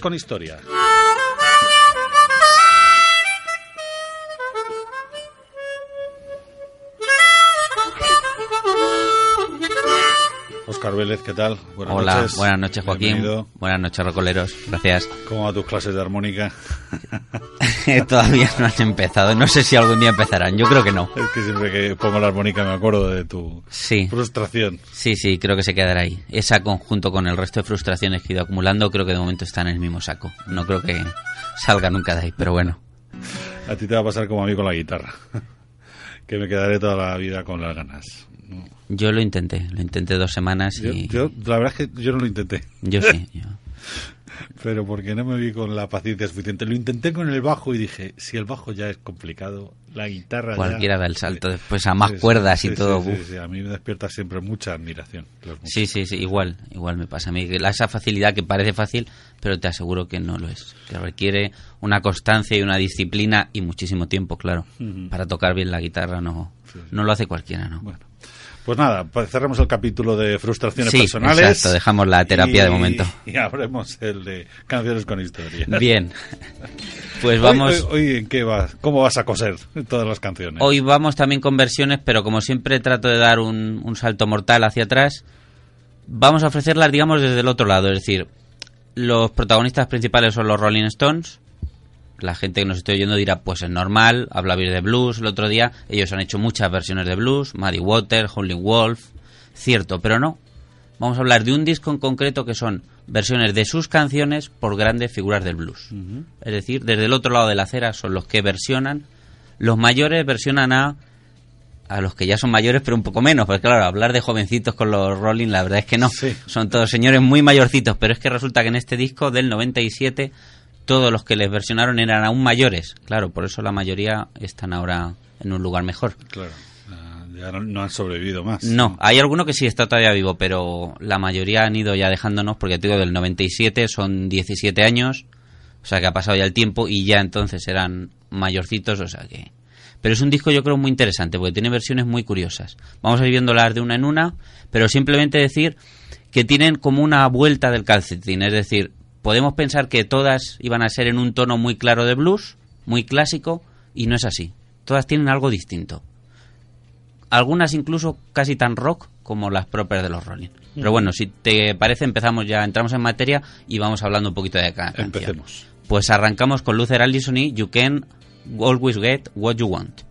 Con historia. Oscar Vélez, ¿qué tal? Buenas Hola, noches. buenas noches Joaquín. Buenas noches Rocoleros, gracias. ¿Cómo van tus clases de armónica? Todavía no han empezado, no sé si algún día empezarán, yo creo que no. Es que siempre que pongo la armónica me acuerdo de tu frustración. Sí, sí, creo que se quedará ahí. Esa conjunto con el resto de frustraciones que he ido acumulando, creo que de momento están en el mismo saco. No creo que salga nunca de ahí, pero bueno. A ti te va a pasar como a mí con la guitarra, que me quedaré toda la vida con las ganas. Yo lo intenté, lo intenté dos semanas y... Yo, la verdad es que yo no lo intenté. Yo sí. Pero porque no me vi con la paciencia suficiente. Lo intenté con el bajo y dije, si el bajo ya es complicado, la guitarra Cualquiera da el salto después a más cuerdas y todo. Sí, a mí me despierta siempre mucha admiración. Sí, sí, sí, igual, igual me pasa a mí. Esa facilidad que parece fácil, pero te aseguro que no lo es. Que requiere una constancia y una disciplina y muchísimo tiempo, claro. Para tocar bien la guitarra no, no lo hace cualquiera, ¿no? Bueno. Pues nada, pues cerramos el capítulo de frustraciones personales. Exacto, dejamos la terapia de momento. Y abremos el de canciones con historia. Bien. Pues vamos. Hoy, ¿en qué vas? ¿Cómo vas a coser todas las canciones? Hoy vamos también con versiones, pero como siempre trato de dar un, un salto mortal hacia atrás. Vamos a ofrecerlas, digamos, desde el otro lado. Es decir, los protagonistas principales son los Rolling Stones la gente que nos esté oyendo dirá, pues es normal, habla bien de blues. El otro día ellos han hecho muchas versiones de blues, Muddy Water, Howling Wolf, cierto, pero no. Vamos a hablar de un disco en concreto que son versiones de sus canciones por grandes figuras del blues. Es decir, desde el otro lado de la acera son los que versionan. Los mayores versionan a a los que ya son mayores, pero un poco menos, porque claro, hablar de jovencitos con los Rolling, la verdad es que no. Son todos señores muy mayorcitos, pero es que resulta que en este disco del 97 todos los que les versionaron eran aún mayores. Claro, por eso la mayoría están ahora en un lugar mejor. Claro, ya no, han sobrevivido más. No, hay alguno que sí está todavía vivo, pero la mayoría han ido ya dejándonos, porque te digo, del 97 son 17 años, o sea que ha pasado ya el tiempo y ya entonces eran mayorcitos, o sea que... Pero es un disco yo creo muy interesante, porque tiene versiones muy curiosas. Vamos a ir viéndolas de una en una, pero simplemente decir que tienen como una vuelta del calcetín, es decir, podemos pensar que todas iban a ser en un tono muy claro de blues, muy clásico, y no es así. Todas tienen algo distinto. Algunas incluso casi tan rock como las propias de los Rolling. Pero bueno, si te parece, empezamos ya, entramos en materia y vamos hablando un poquito de Empecemos. Pues arrancamos con Luther Allison y You Can Always Get What You Want.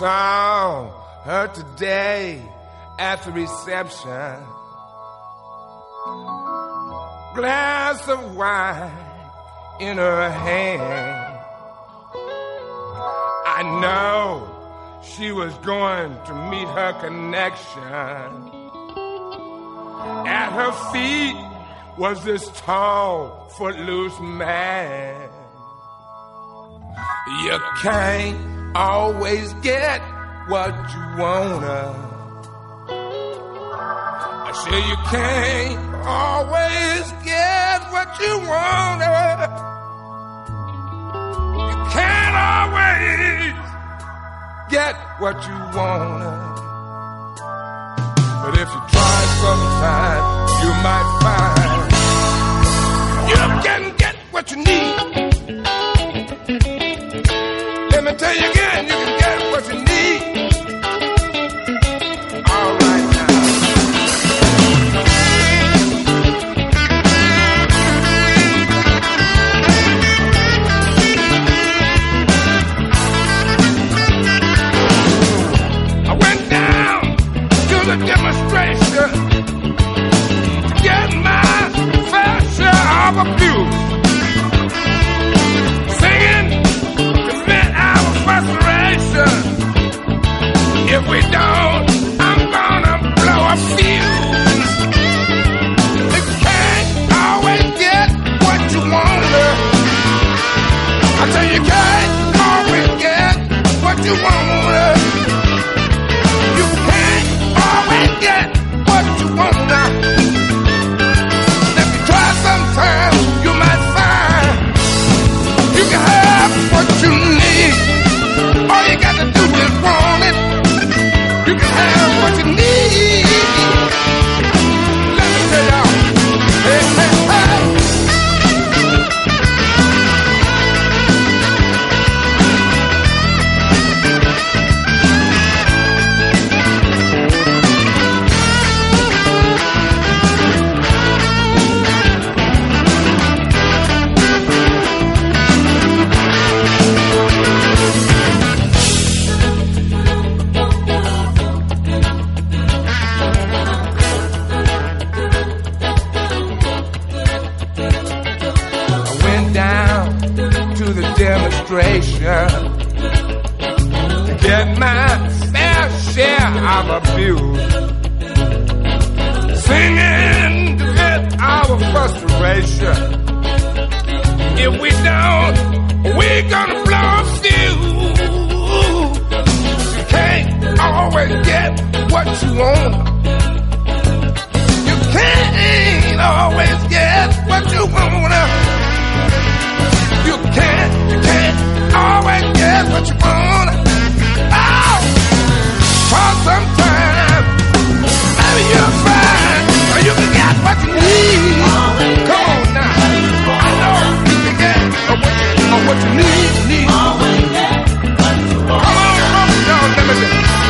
Saw her today at the reception. Glass of wine in her hand. I know she was going to meet her connection. At her feet was this tall, footloose man. You can't always get what you wanna. I say you can't always get what you wanna. You can't always get what you wanna. if we don't, I'm gonna blow a fuse. You can't always get what you want, I tell you, can't always get what you want. You can't always get demonstration get my fair share of abuse. Singing to get our frustration. If we don't, we're gonna blow fuse. You can't always get what you want. You can't always get what you want. Get what you need. Come on now, I know you can get what you, what you need. need. Come on, come on, y'all, let me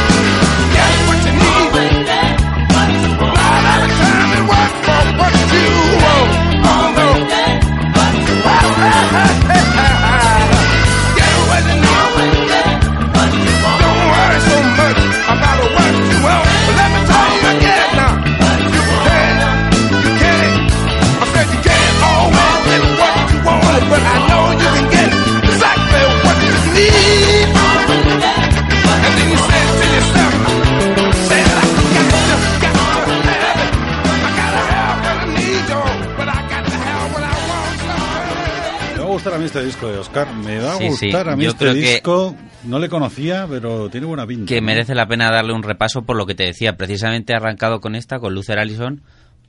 Me va a Sí, sí. gustar a mí Yo este disco. No le conocía, pero tiene buena pinta. que merece la pena darle un repaso por lo que te decía. Precisamente he arrancado con esta, con Luther Allison,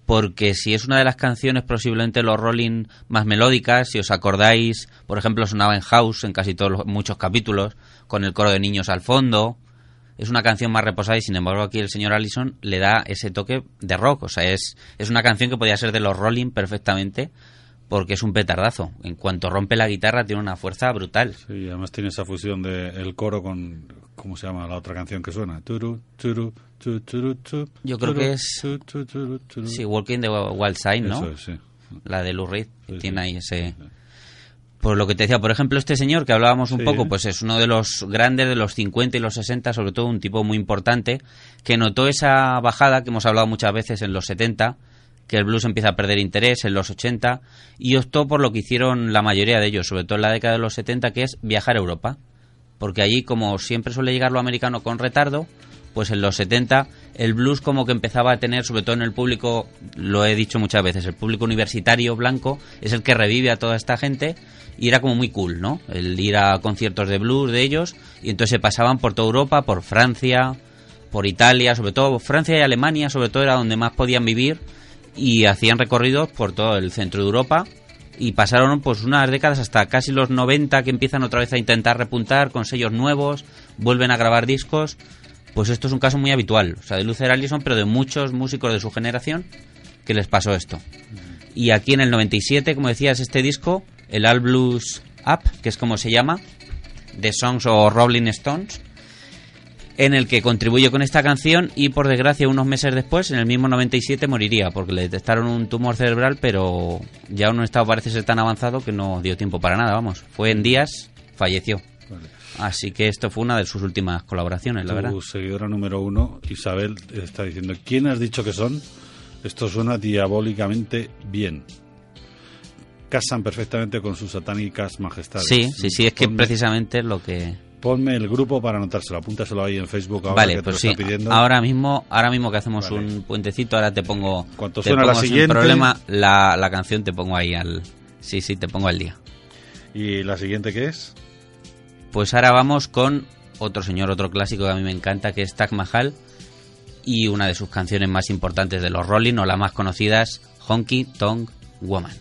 porque si es una de las canciones posiblemente los Rolling más melódicas, si os acordáis, por ejemplo, sonaba en House en casi todos los, muchos capítulos, con el coro de niños al fondo. Es una canción más reposada y sin embargo aquí el señor Allison le da ese toque de rock. O sea, es, es una canción que podía ser de los Rolling perfectamente porque es un petardazo. En cuanto rompe la guitarra tiene una fuerza brutal. Sí, además tiene esa fusión de el coro con. ¿Cómo se llama la otra canción que suena? Turu, turu, tu, turu, tu, Yo creo turu, que es-. Sí, Walking the Wild Side, ¿no? Eso es, sí. la de Lou Reed, que Sí, tiene ahí ese... Por lo que te decía, por ejemplo, este señor que hablábamos un Sí. poco, pues es uno de los grandes de los 50 y los 60, sobre todo un tipo muy importante, que notó esa bajada que hemos hablado muchas veces en los 70, que el blues empieza a perder interés en los 80, y optó por lo que hicieron la mayoría de ellos, sobre todo en la década de los 70, que es viajar a Europa. Porque allí, como siempre suele llegar lo americano con retardo, pues en los 70 el blues como que empezaba a tener, sobre todo en el público, lo he dicho muchas veces, el público universitario blanco es el que revive a toda esta gente y era como muy cool, ¿no? El ir a conciertos de blues de ellos y entonces se pasaban por toda Europa, por Francia, por Italia, sobre todo Francia y Alemania, sobre todo era donde más podían vivir y hacían recorridos por todo el centro de Europa y pasaron pues unas décadas hasta casi los 90 que empiezan otra vez a intentar repuntar con sellos nuevos, vuelven a grabar discos. Pues esto es un caso muy habitual, o sea, de Luther Allison, pero de muchos músicos de su generación que les pasó esto. Y aquí en el 97, como decías, este disco, el All Blues Up, que es como se llama, de Songs o Rolling Stones, en el que contribuye con esta canción y por desgracia unos meses después, en el mismo 97, moriría porque le detectaron un tumor cerebral, pero ya un estado parece ser tan avanzado que no dio tiempo para nada, vamos. Fue en días, falleció. Vale. Así que esto fue una de sus últimas colaboraciones, la verdad. Tu seguidora número uno, Isabel, está diciendo: ¿Quién has dicho que son? Esto suena diabólicamente bien. Casan perfectamente con sus satánicas majestades. Sí, sí, sí, es que precisamente es lo que... Ponme el grupo para anotárselo, apúntaselo ahí en Facebook ahora Vale, que te pues lo sí, está pidiendo. ahora mismo, ahora mismo que hacemos Vale. un puentecito, ahora te pongo... Cuanto te suena la pongo sin siguiente- problema la, la canción, te pongo ahí al... Sí, sí, te pongo al día. ¿Y la siguiente qué es? Pues ahora vamos con otro señor, otro clásico que a mí me encanta, que es Taj Mahal, y una de sus canciones más importantes de los Rolling, o las más conocidas, Honky Tonk Woman.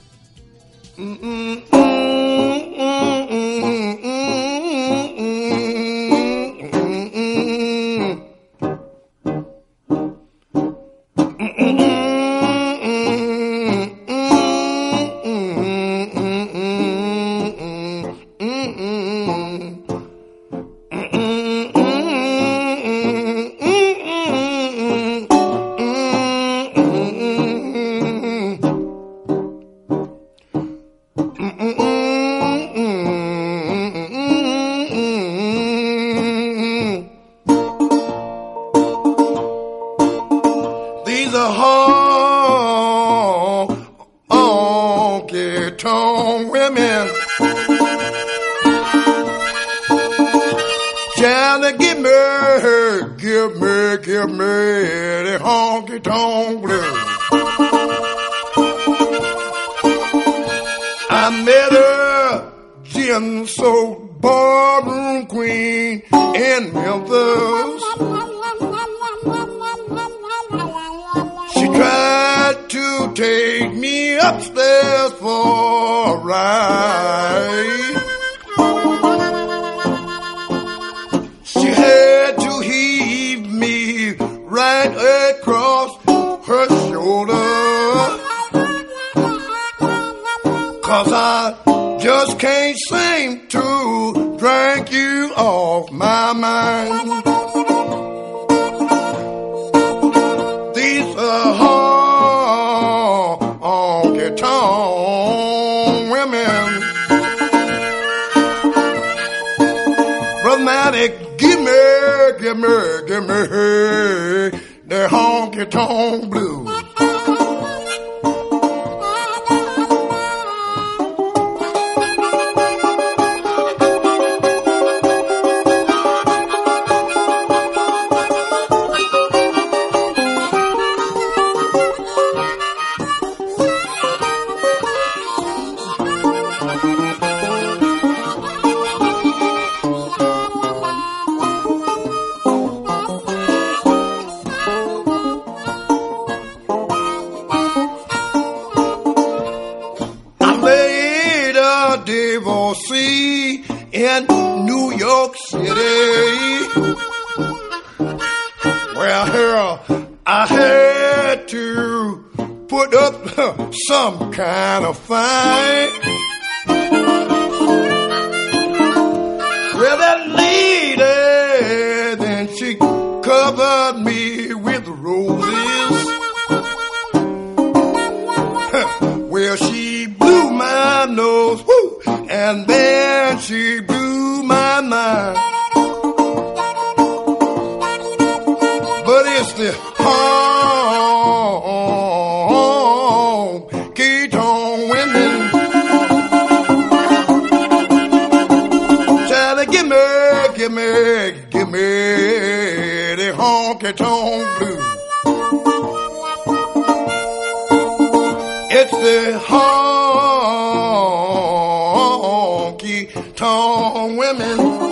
Cause I just can't seem to drink you off my mind. These are honky tonk women. Brother Matty, give me, give me, give me the honky tonk blues. In New York City. Well, here I had to put up some kind of fight. Honky tonk blues. It's the honky tonk women.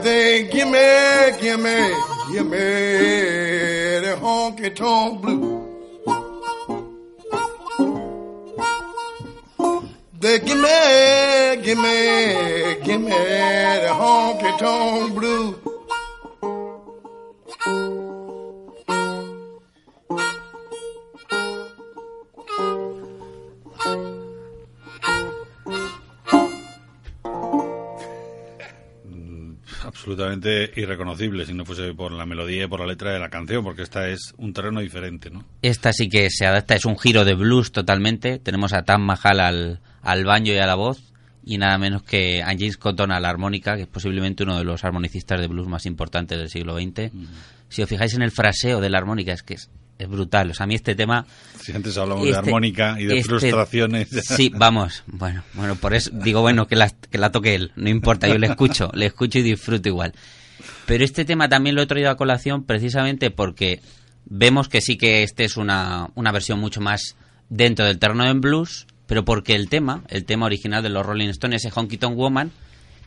Yeah, they give me, give me, give me the honky tonk blues. They give me, give me, give me the honky tonk blues. Absolutamente irreconocible si no fuese por la melodía y por la letra de la canción, porque esta es un terreno diferente, ¿no? Esta sí que se adapta, es un giro de blues totalmente. Tenemos a Tam Mahal al, al banjo y a la voz, y nada menos que a James Cotton a la armónica, que es posiblemente uno de los armonicistas de blues más importantes del siglo XX. Si os fijáis en el fraseo de la armónica, es que es, es brutal. O sea, a mí este tema... Si antes hablamos de Este- armónica y de este- frustraciones... Sí, vamos. Bueno, bueno, por eso digo, bueno, que la, que la toque él. No importa, yo le escucho, le escucho y disfruto igual. Pero este tema también lo he traído a colación precisamente porque vemos que sí que este es una, una versión mucho más dentro del terreno en blues, pero porque el tema, el tema original de los Rolling Stones, ese Honky Tonk Woman,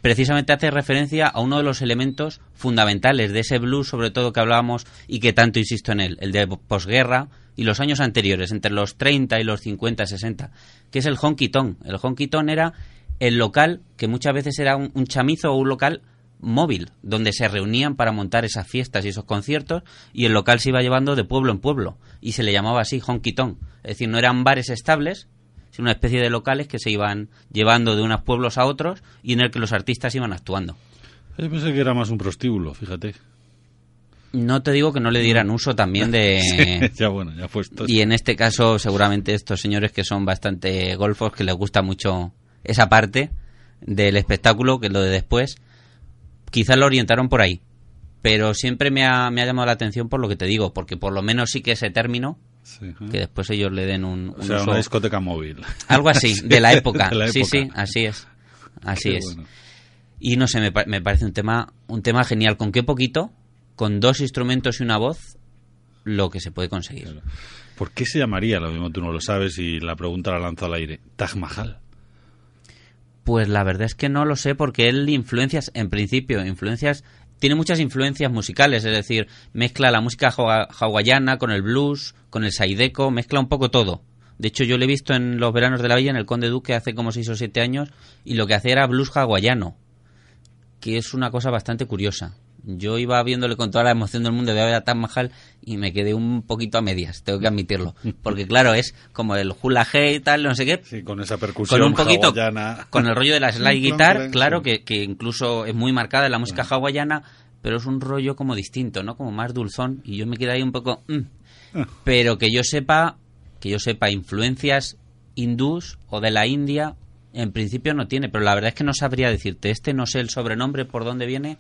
precisamente hace referencia a uno de los elementos fundamentales de ese blues, sobre todo que hablábamos y que tanto insisto en él, el de posguerra y los años anteriores, entre los 30 y los 50, 60, que es el honky tonk. El honky tonk era el local que muchas veces era un, chamizo o un local móvil, donde se reunían para montar esas fiestas y esos conciertos, y el local se iba llevando de pueblo en pueblo, y se le llamaba así honky tonk. Es decir, no eran bares estables, sino una especie de locales que se iban llevando de unos pueblos a otros y en el que los artistas iban actuando. Yo pensé que era más un prostíbulo, fíjate. No te digo que no le dieran uso también de... Sí, ya bueno, ya puesto. Y en este caso, seguramente estos señores que son bastante golfos, que les gusta mucho esa parte del espectáculo, que es lo de después, quizás lo orientaron por ahí. Pero siempre me ha, me ha llamado la atención por lo que te digo, porque por lo menos sí que ese término, Sí, ¿eh? que después ellos le den un, O un sea, uso- una discoteca móvil. Algo así, de la época. De la Sí, época. sí, así es. Así Qué es. bueno. Y no sé, me parece un tema, un tema genial. ¿Con qué poquito? Con dos instrumentos y una voz, lo que se puede conseguir. ¿Por qué se llamaría, lo mismo tú no lo sabes y la pregunta la lanzo al aire, Taj Mahal? Pues la verdad es que no lo sé porque él influencias, en principio, influencias, tiene muchas influencias musicales, es decir, mezcla la música hawa- hawaiana con el blues, con el saideco, mezcla un poco todo. De hecho, yo lo he visto en los veranos de la villa en el Conde Duque hace como 6 o 7 años y lo que hacía era blues hawaiano, que es una cosa bastante curiosa. Yo iba viéndole con toda la emoción del mundo de ver a Taj Mahal y me quedé un poquito a medias, tengo que admitirlo. Porque claro, es como el hula hey y tal, no sé qué, Sí, con esa percusión con un poquito hawaiana. con el rollo de la slide guitar claro que, que incluso es muy marcada en la música hawaiana pero es un rollo como distinto no como más dulzón y yo me quedé ahí un poco mm. Pero que yo sepa que yo sepa influencias hindús o de la India en principio no tiene pero la verdad es que no sabría decirte este no sé el sobrenombre por dónde viene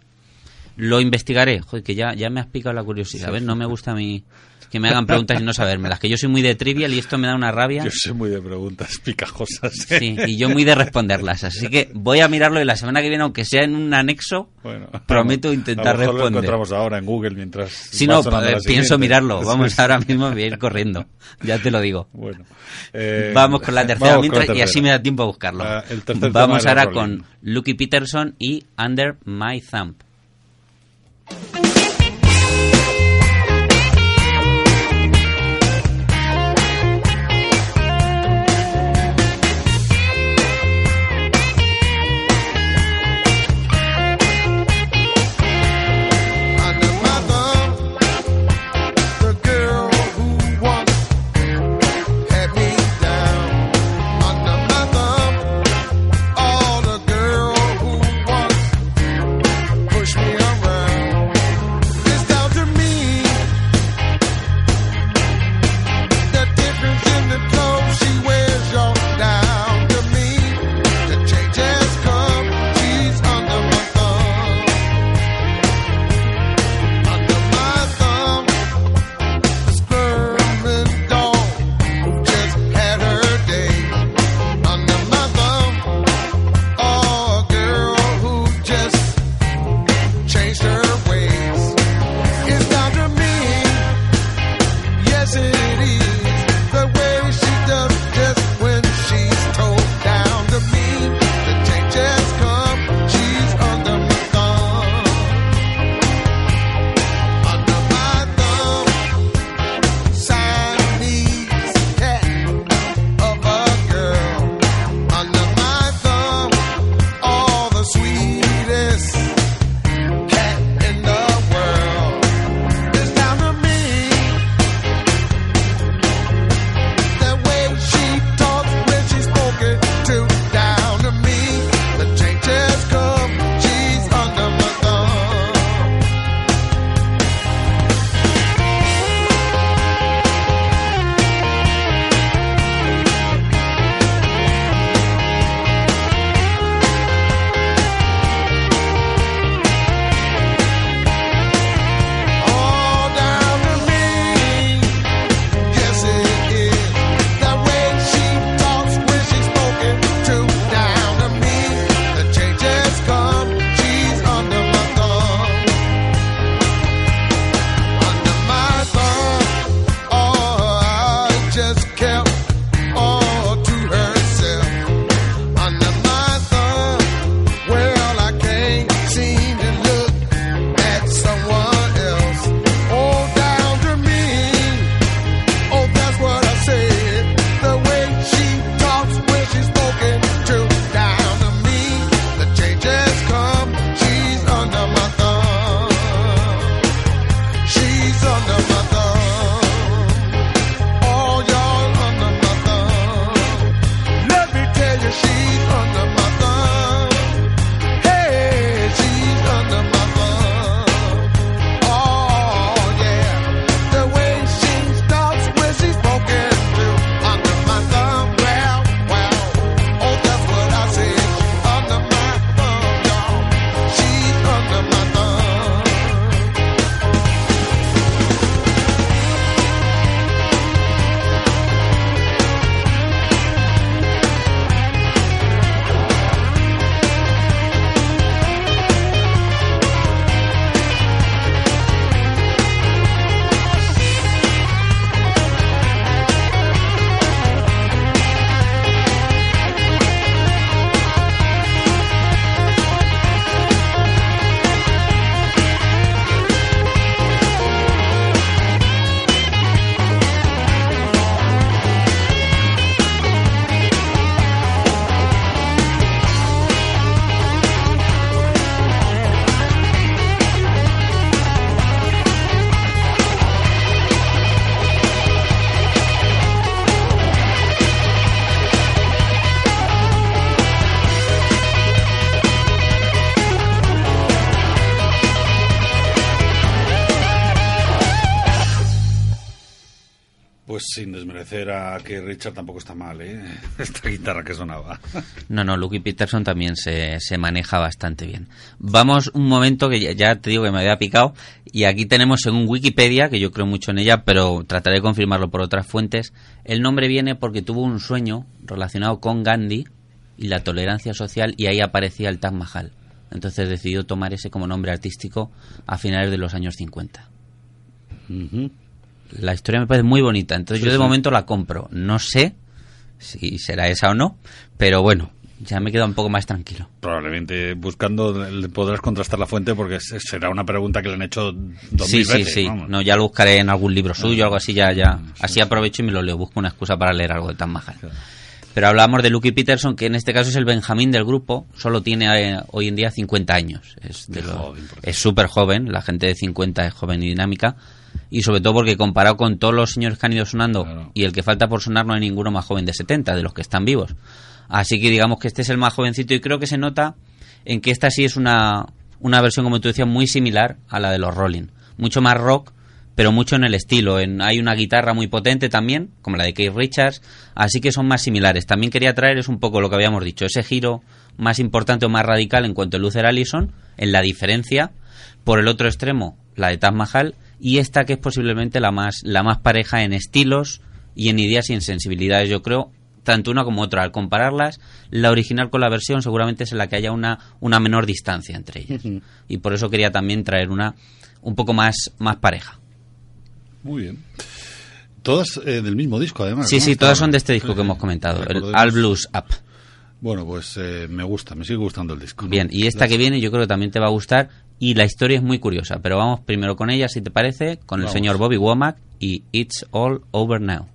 lo investigaré joder que ya ya me has picado la curiosidad ¿ves? no me gusta a mí que me hagan preguntas y no sabérmelas que yo soy muy de trivial y esto me da una rabia Yo soy muy de preguntas picajosas. Sí, y yo muy de responderlas. Así que voy a mirarlo y la semana que viene, aunque sea en un anexo, Bueno, prometo a intentar mejor Lo responder. encontramos ahora en Google mientras. Si no, eh, pienso mirarlo. Vamos ahora mismo, voy a ir corriendo. Ya te lo digo. Bueno. eh, Vamos con la tercera mientras, y así me da tiempo a buscarlo. Ah, Vamos ahora con Lucky Peterson y Under My Thumb. Sin desmerecer a que Richard tampoco está mal, ¿eh? Esta guitarra que sonaba. No, no, Lucky Peterson también se, se maneja bastante bien. Vamos un momento que ya, ya te digo que me había picado y aquí tenemos según Wikipedia, que yo creo mucho en ella, pero trataré de confirmarlo por otras fuentes, el nombre viene porque tuvo un sueño relacionado con Gandhi y la tolerancia social y ahí aparecía el Taj Mahal. Entonces decidió tomar ese como nombre artístico a finales de los años 50. Ujú. La historia me parece muy bonita, entonces Sí, yo de sí. momento la compro. No sé si será esa o no, pero bueno, ya me queda un poco más tranquilo. Probablemente buscando podrás contrastar la fuente porque se- será una pregunta que le han hecho dos Sí, mil sí, veces. sí. vamos. No, ya lo buscaré en algún libro suyo, algo así, ya, ya. sí, Así aprovecho y me lo leo. Busco una excusa para leer algo de Tan Mahal. Pero hablamos de Lucky Peterson, que en este caso es el Benjamín del grupo. Solo tiene eh, hoy en día 50 años. Es de lo- joven, es súper joven. La gente de 50 es joven y dinámica. Y sobre todo porque comparado con todos los señores que han ido sonando Claro. y el que falta por sonar, no hay ninguno más joven de 70, de los que están vivos. Así que digamos que este es el más jovencito y creo que se nota en que esta sí es una, una versión, como tú decías, muy similar a la de los Rolling. Mucho más rock, pero mucho en el estilo. En, hay una guitarra muy potente también, como la de Keith Richards, así que son más similares. También quería traer es un poco lo que habíamos dicho, ese giro más importante o más radical en cuanto a Luther Allison, en la diferencia. Por el otro extremo, la de Taj Mahal, y esta que es posiblemente la más, la más pareja en estilos y en ideas y en sensibilidades, yo creo, tanto una como otra. Al compararlas, la original con la versión seguramente es en la que haya una, una menor distancia entre ellas. Y por eso quería también traer una un poco más, más pareja. Muy bien. Todas eh, del mismo disco, además. Sí, ¿no? sí, todas son de este disco Sí, que hemos comentado, el All Blues Up. Bueno, pues eh, me gusta, me sigue gustando el disco. Bien, y esta que viene yo creo que también te va a gustar y la historia es muy curiosa, pero vamos primero con ella, si te parece, con el señor Bobby Womack y It's All Over Now.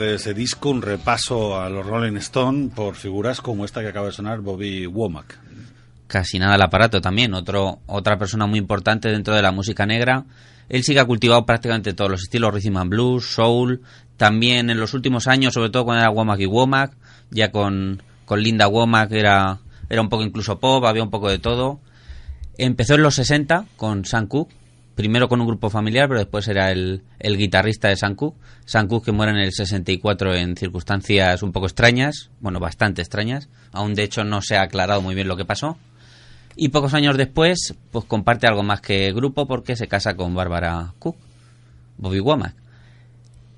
Ese disco, un repaso a los Rolling Stone por figuras como esta que acaba de sonar, Bobby Womack. Casi nada al aparato también, otro, otra persona muy importante dentro de la música negra. Él sí que ha cultivado prácticamente todos los estilos, rhythm and blues, soul, también en los últimos años, sobre todo cuando era Womack y Womack, ya con, con Linda Womack era, era un poco incluso pop, había un poco de todo. Empezó en los 60 con Sam Cooke, primero con un grupo familiar, pero después era el, el guitarrista de. Sam Cooke que muere en el 64 en circunstancias un poco extrañas, bueno, bastante extrañas. Aún de hecho no se ha aclarado muy bien lo que pasó. Y pocos años después, pues comparte algo más que grupo porque se casa con Bárbara Cook, Bobby Womack.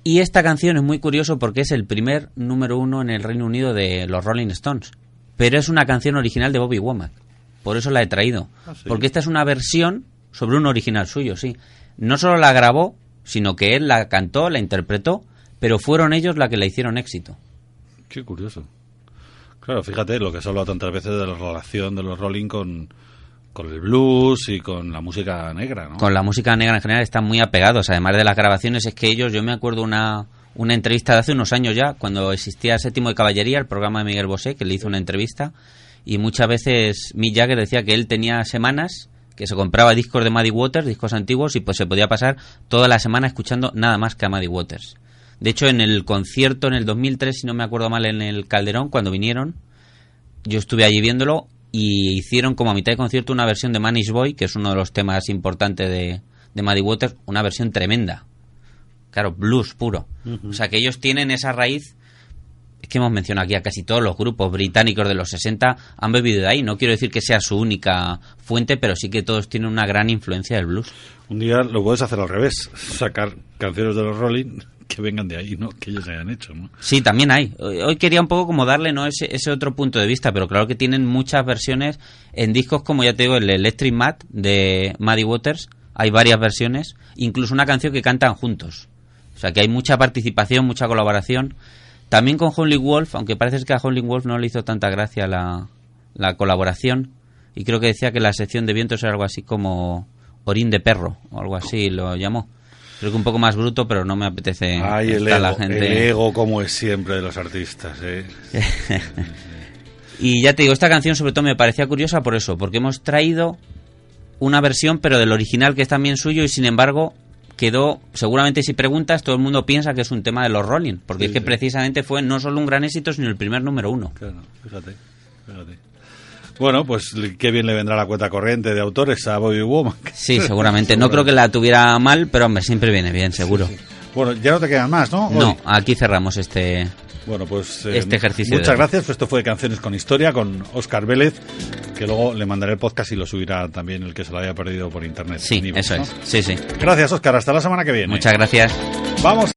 Y esta canción es muy curioso porque es el primer número uno en el Reino Unido de los Rolling Stones. Pero es una canción original de Bobby Womack. Por eso la he traído. Ah, sí. Porque esta es una versión sobre un original suyo, sí. No solo la grabó, sino que él la cantó, la interpretó, pero fueron ellos la que la hicieron éxito. Qué curioso. Claro, fíjate lo que se ha hablado tantas veces de la relación de los Rolling con, con el blues y con la música negra, ¿no? Con la música negra en general están muy apegados, además de las grabaciones, es que ellos, yo me acuerdo una, una entrevista de hace unos años ya, cuando existía Séptimo de Caballería, el programa de Miguel Bosé, que le hizo una entrevista, y muchas veces Mick Jagger decía que él tenía semanas que se compraba discos de Muddy Waters, discos antiguos, y pues se podía pasar toda la semana escuchando nada más que a Muddy Waters. De hecho, en el concierto en el 2003, si no me acuerdo mal, en el Calderón, cuando vinieron, yo estuve allí viéndolo y hicieron como a mitad de concierto una versión de Manish Boy, que es uno de los temas importantes de, de Muddy Waters, una versión tremenda. Claro, blues puro. O sea que ellos tienen esa raíz. Es que hemos mencionado aquí a casi todos los grupos británicos de los 60 han bebido de ahí. No quiero decir que sea su única fuente, pero sí que todos tienen una gran influencia del blues. Un día lo puedes hacer al revés, sacar canciones de los Rolling que vengan de ahí, ¿no? Que ellos hayan hecho, ¿no? Sí, también hay. Hoy quería un poco como darle no ese, ese otro punto de vista, pero claro que tienen muchas versiones en discos como ya te digo el Electric Mat de Muddy Waters. Hay varias versiones, incluso una canción que cantan juntos. O sea que hay mucha participación, mucha colaboración. También con Howlin' Wolf, aunque parece que a Howlin' Wolf no le hizo tanta gracia la, la colaboración. Y creo que decía que la sección de vientos era algo así como orín de perro, o algo así lo llamó. Creo que un poco más bruto, pero no me apetece Ay, el ego, la gente. el ego como es siempre de los artistas, ¿eh? Y ya te digo, esta canción sobre todo me parecía curiosa por eso, porque hemos traído una versión, pero del original que es también suyo y sin embargo quedó, seguramente si preguntas, todo el mundo piensa que es un tema de los Rolling, porque Sí, es que sí. precisamente fue no solo un gran éxito, sino el primer número uno. Claro, fíjate, fíjate. Bueno, pues qué bien le vendrá la cuenta corriente de autores a Bobby Womack. Sí, seguramente. No creo que la tuviera mal, pero hombre, siempre viene bien, seguro. Bueno, ya no te quedan más, ¿no? No, aquí cerramos este... Bueno, pues eh, Este ejercicio Muchas gracias. Pues esto fue Canciones con Historia con Oscar Vélez, que luego le mandaré el podcast y lo subirá también el que se lo haya perdido por internet. Sí, eso ¿no? es. Sí, sí. Gracias, Oscar. Hasta la semana que viene. Muchas gracias. Vamos